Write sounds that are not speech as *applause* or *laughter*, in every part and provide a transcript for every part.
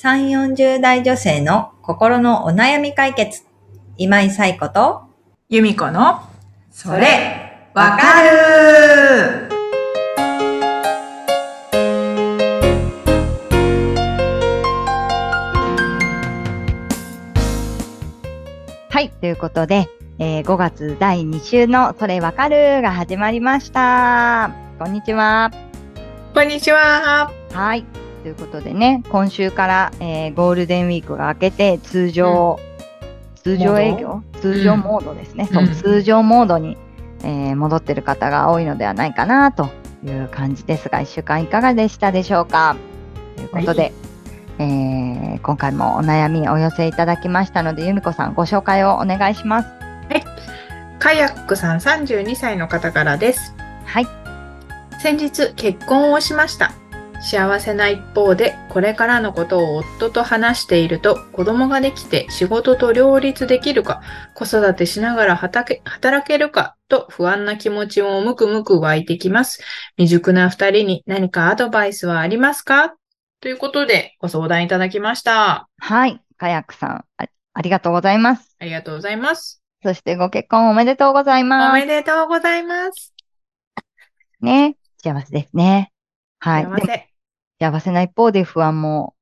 3、40代女性の心のお悩み解決。今井冴子と、由美子の、それ、わかるはい、ということで、えー5月第2週のそれわかるが始まりました。こんにちは。こんにちは。はい。ということでね、今週から、えーゴールデンウィークが明けて通常、通常営業？通常モードですね。そう、うん通常モードに、えー戻ってる方が多いのではないかなという感じですが、1週間いかがでしたでしょうか？ということで、はいえー今回もお悩みお寄せいただきましたので、由美子さんご紹介をお願いします。カヤックさん32歳の方からです。はい。先日結婚をしました。幸せな一方で、これからのことを夫と話していると、子供ができて仕事と両立できるか、子育てしながら働け働けるかと不安な気持ちもむくむく湧いてきます。未熟な二人に何かアドバイスはありますか？ということでご相談いただきました。はい。カヤックさん、あありがとうございます。ありがとうございます。そしてご結婚おめでとうございおます。めでとうございます。ね。幸せですね。はい。幸せ。幸せな一方で不安も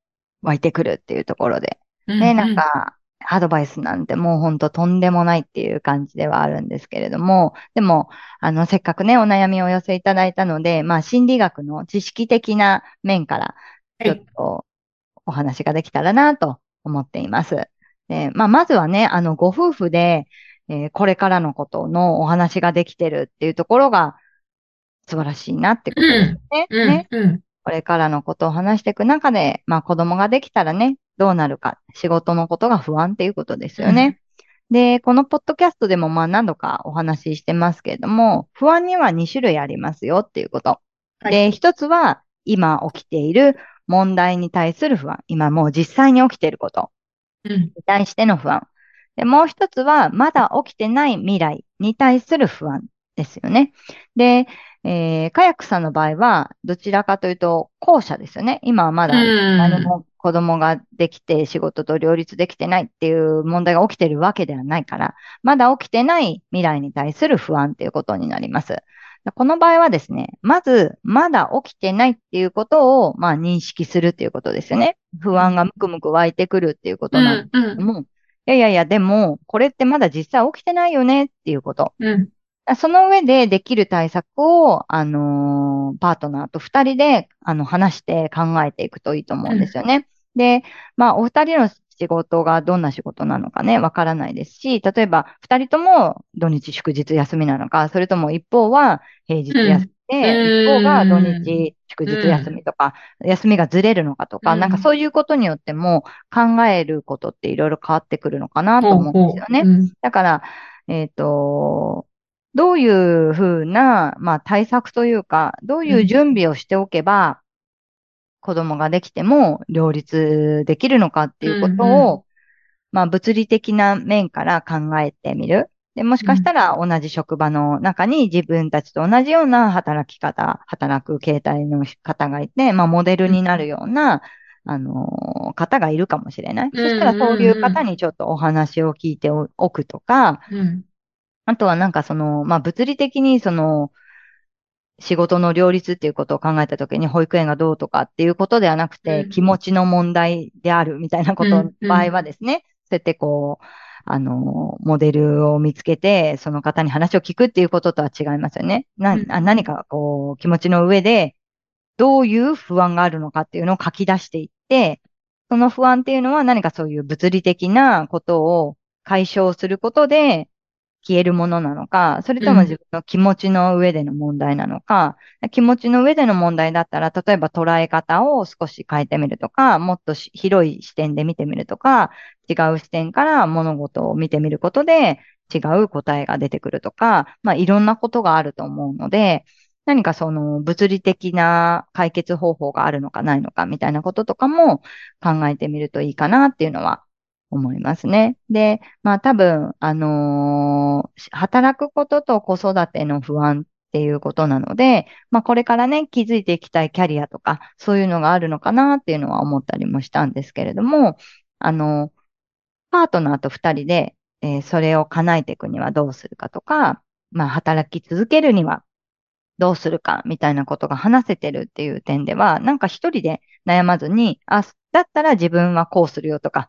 湧いてくるっていうところで。ね、なんか、アドバイスなんてもうほんととんでもないっていう感じではあるんですけれども、でも、あの、せっかくね、お悩みをお寄せいただいたので、まあ、心理学の知識的な面から、ちょっとお話ができたらなと思っています。で、まあ、まずはね、あの、ご夫婦で、えーこれからのことのお話ができてるっていうところが素晴らしいなってことですね。うん、ね。うん、これからのことを話していく中で、まあ子供ができたらね、どうなるか、仕事のことが不安っていうことですよね。で、このポッドキャストでもまあ何度かお話ししてますけれども、不安には2種類ありますよっていうこと。はいで、一つは今起きている問題に対する不安。今もう実際に起きていることうん、に対しての不安。で、もう一つはまだ起きてない未来に対する不安ですよね。で、えー、カヤックさんの場合は、どちらかというと、後者ですよね。今はまだうん何も子供ができて仕事と両立できてないっていう問題が起きてるわけではないから、まだ起きてない未来に対する不安っていうことになります。この場合はですね、まず、まだ起きてないっていうことを、まあ、認識するっていうことですよね。不安がむくむく湧いてくるっていうことなんですうん、もう、いやいやいや、でも、これってまだ実際起きてないよねっていうこと。うん、その上でできる対策を、あのーパートナーと二人で、あの、話して考えていくといいと思うんですよね。で、まあ、お二人の仕事がどんな仕事なのかね、わからないです。し、例えば、二人とも土日祝日休みなのか、それとも一方は平日休みで、うん。一方が土日祝日休みとか、休みがずれるのかとか、うん。なんかそういうことによっても考えることっていろいろ変わってくるのかなと思うんですよね。うん。だから、えっ、と、どういうふうな、まあ対策というか、どういう準備をしておけば、子供ができても両立できるのかっていうことを、うんうまあ物理的な面から考えてみる。で、もしかしたら同じ職場の中に自分たちと同じような働き方、働く形態の方がいて、まあモデルになるような、あの方がいるかもしれない。そしたらそういう方にちょっとお話を聞いておくとか、うん、あとはなんかその、まあ物理的にその、仕事の両立っていうことを考えたときに保育園がどうとかっていうことではなくて、うん。気持ちの問題であるみたいなことの場合はですね、そうやってこう、あの、モデルを見つけて、その方に話を聞くっていうこととは違いますよね。なうん。あ何かこう、気持ちの上で、どういう不安があるのかっていうのを書き出していって、その不安っていうのは何かそういう物理的なことを解消することで消えるものなのか、それとも自分の気持ちの上での問題なのか、気持ちの上での問題だったら、例えば捉え方を少し変えてみるとか、もっとし広い視点で見てみるとか、違う視点から物事を見てみることで違う答えが出てくるとか、まあいろんなことがあると思うので、何かその物理的な解決方法があるのかないのかみたいなこととかも考えてみるといいかなっていうのは思いますね。で、まあ多分、あのー働くことと子育ての不安っていうことなので、まあこれからね、気づいていきたいキャリアとか、そういうのがあるのかなっていうのは思ったりもしたんですけれども、あの、パートナーと二人で、えーそれを叶えていくにはどうするかとか、まあ働き続けるにはどうするかみたいなことが話せてるっていう点では、なんか一人で悩まずに、あ、だったら自分はこうするよとか、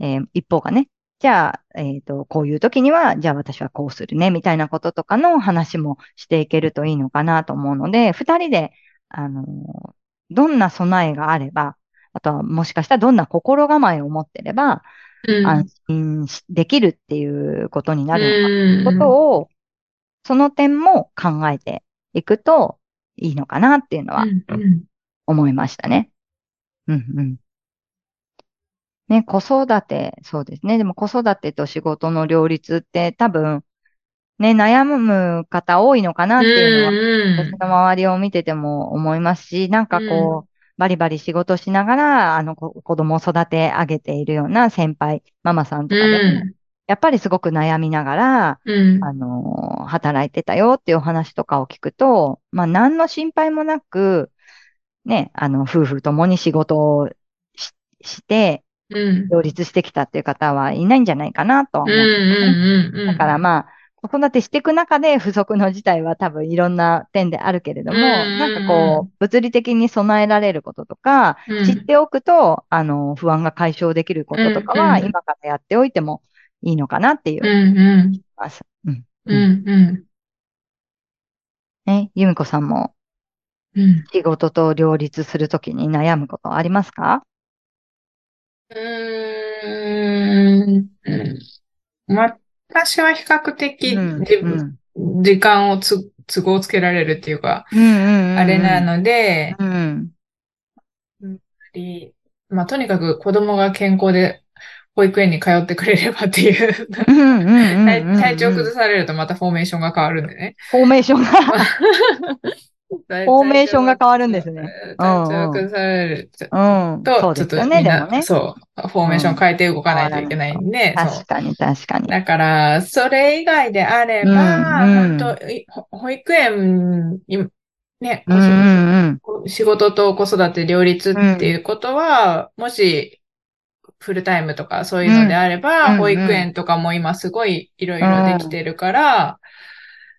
えー一方がね、じゃあ、えっと、こういう時には、じゃあ私はこうするね、みたいなこととかの話もしていけるといいのかなと思うので、二人で、あのーどんな備えがあれば、あとはもしかしたらどんな心構えを持ってれば、うん安心しできるっていうことになるのかうんことを、その点も考えていくといいのかなっていうのは思いましたね。うんうん。ね、子育て、そうですね。でも子育てと仕事の両立って多分、ね、悩む方多いのかなっていうのは、私の周りを見てても思いますし、なんかこう、バリバリ仕事しながら、あの子子供を育て上げているような先輩、ママさんとかでも、やっぱりすごく悩みながら、うん。あの、働いてたよっていうお話とかを聞くと、まあ、何の心配もなく、ね、あの、夫婦ともに仕事をしして、うん両立してきたっていう方はいないんじゃないかなと思うんですだからまあ、子育てしていく中で不足の事態は多分いろんな点であるけれども、なんかこう、物理的に備えられることとか、うん。知っておくと、あの、不安が解消できることとかは、今からやっておいてもいいのかなっていう。うんうん。うん。うんうん。ね、由美子さんもうん。仕事と両立するときに悩むことありますかううん。私は比較的うん。自うん。分時間をつ都合つけられるっていうか、うんうんうんうん。あれなので、うん。りまあ、とにかく子供が健康で保育園に通ってくれればっていう、体体調崩されるとまたフォーメーションが変わるんでね。フォーメーションが。*laughs* フォーメーションが変わるんですね。体調崩されるうん。と、ちょっとみんな。そう、フォーメーション変えて動かないといけないんで、確。かに確かに。だから、それ以外であれば、うんうん本当保育園に、ね、うんうん仕事と子育て両立っていうことは、もし、フルタイムとかそういうのであれば、うん保育園とかも今すごいいろいろできてるから、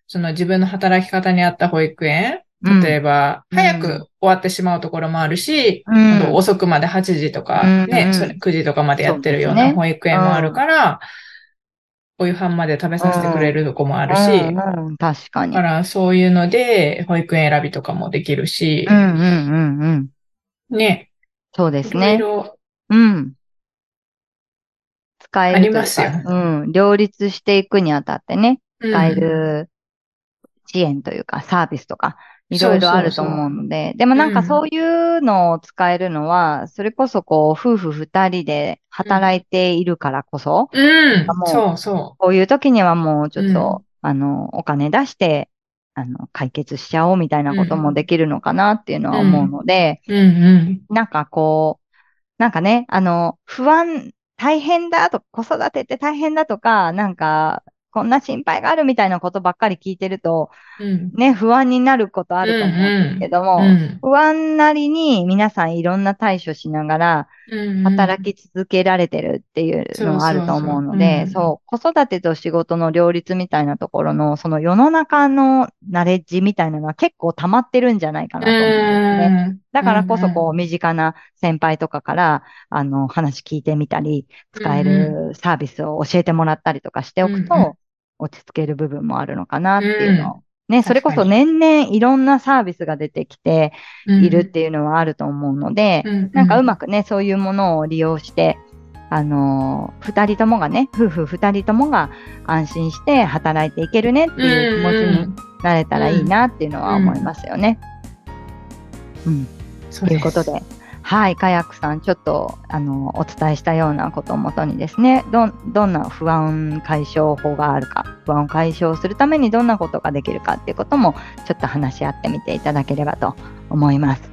その自分の働き方に合った保育園、うん。例えば、うん。早く終わってしまうところもあるし、うん。遅くまで8時とか、うん。ね、うん。それ9時とかまでやってるような保育園もあるから、お夕飯まで食べさせてくれるとこもあるし、うん。うん、確かに。だからそういうので保育園選びとかもできるしう、んうんうんうん。ね、そうですいろいね。ろうん。使えるありますよ。うん。両立していくにあたってね、うん。使える支援というか、サービスとか、いろいろあると思うので、でもなんかうん。そういうのを使えるのは、それこそこう、夫婦二人で働いているからこそ、うん。も、うそうそこういう時にはもうちょっと、うあの、お金出して、あの、解決しちゃおうみたいなこともできるのかなっていうのは思うので、う。うんうん。なんかこう、なんかね、あの、不安、大変だと、子育てって大変だとか、なんか、こんな心配があるみたいなことばっかり聞いてると、うん。ね、不安になることあると思うんですけども、うん。不安なりに皆さんいろんな対処しながらうん。働き続けられてるっていうのがあると思うので、そう子育てと仕事の両立みたいなところの、その世の中のナレッジみたいなのは結構溜まってるんじゃないかなと思うんですね。うん。だからこそ、こう、身近な先輩とかから、あの、話聞いてみたり、使えるサービスを教えてもらったりとかしておくうんうん。と、落ち着ける部分もあるのかなっていうのを。ね、それこそ年々いろんなサービスが出てきてうん。いるっていうのはあると思うので、うんなんかうまくね、そういうものを利用して、あのー二人ともがね、夫婦二人ともが安心して働いていけるねっていう気持ちになれたらいいなっていうのは思いますよね。うん。ということで、はい、カヤックさん、ちょっと、あの、お伝えしたようなことをもとにですね、どん、どんな不安解消法があるか、不安を解消するためにどんなことができるかっていうことも、ちょっと話し合ってみていただければと思います。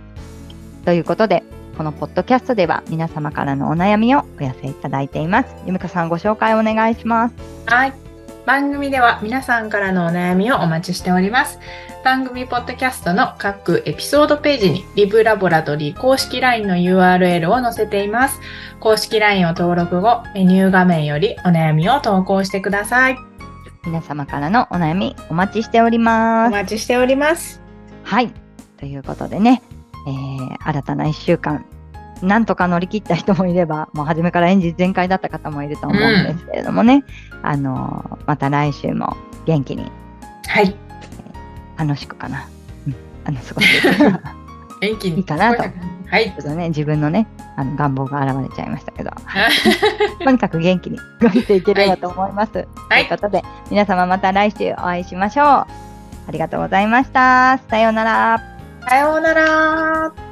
ということで、このポッドキャストでは皆様からのお悩みをお寄せいただいています。ゆみこさんご紹介お願いします。はい。番組では皆さんからのお悩みをお待ちしております。番組ポッドキャストの各エピソードページにリブラボラトリー公式 LINE の URL を載せています。公式 LINE を登録後、メニュー画面よりお悩みを投稿してください。皆様からのお悩みお待ちしておりおます。待ちしております。はい。ということでね、えー、新たな一週間、なんとか乗り切った人もいれば、*laughs* もう初めからエンジン全開だった方もいると思うんですけれどもね、あのーまた来週も元気にはい。楽しくかな。うん、あの、過ごしていければ *laughs* 元気に。いいかなとはい。ちょっとね、自分のね、あの願望が現れちゃいましたけど、*laughs* とにかく元気に動いていければと思います。ということで、皆様また来週お会いしましょう。ありがとうございました。さようなら。さようなら。